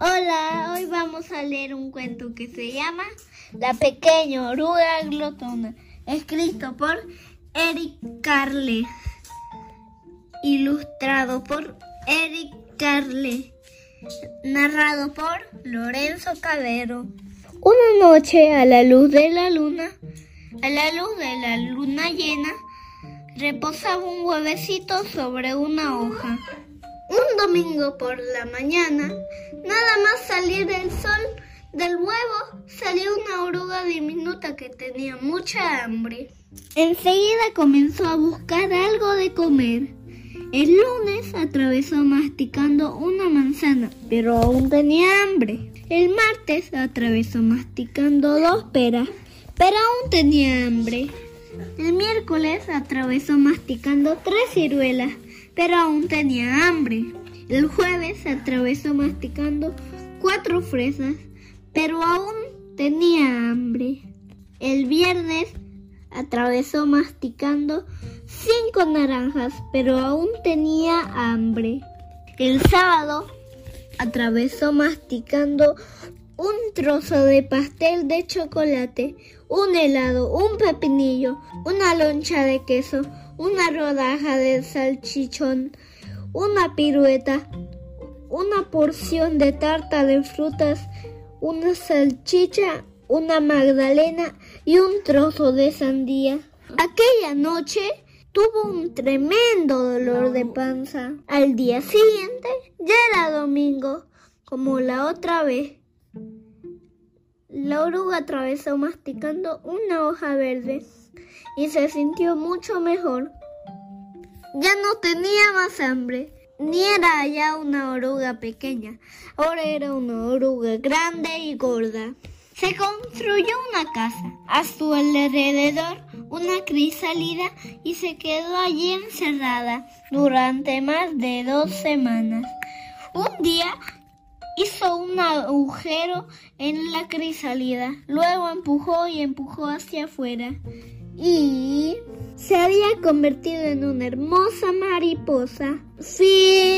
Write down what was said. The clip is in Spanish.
Hola, hoy vamos a leer un cuento que se llama La pequeña oruga glotona, escrito por Eric Carle, ilustrado por Eric Carle, narrado por Lorenzo Cabero. Una noche a la luz de la luna, a la luz de la luna llena, reposaba un huevecito sobre una hoja. Un domingo por la mañana, nada más salir del sol del huevo, salió una oruga diminuta que tenía mucha hambre. Enseguida comenzó a buscar algo de comer. El lunes atravesó masticando una manzana, pero aún tenía hambre. El martes atravesó masticando dos peras, pero aún tenía hambre. El miércoles atravesó masticando tres ciruelas, pero aún tenía hambre. El jueves atravesó masticando cuatro fresas, pero aún tenía hambre. El viernes atravesó masticando cinco naranjas, pero aún tenía hambre. El sábado atravesó masticando un trozo de pastel de chocolate, un helado, un pepinillo, una loncha de queso, una rodaja de salchichón, una pirueta, una porción de tarta de frutas, una salchicha, una magdalena y un trozo de sandía. Aquella noche tuvo un tremendo dolor de panza. Al día siguiente ya era domingo, como la otra vez. La oruga atravesó masticando una hoja verde y se sintió mucho mejor. Ya no tenía más hambre, ni era ya una oruga pequeña, ahora era una oruga grande y gorda. Se construyó una casa, a su alrededor una crisálida y se quedó allí encerrada durante más de dos semanas. Un día hizo un agujero en la crisálida, luego empujó y empujó hacia afuera y se había convertido en una hermosa mariposa. Fin.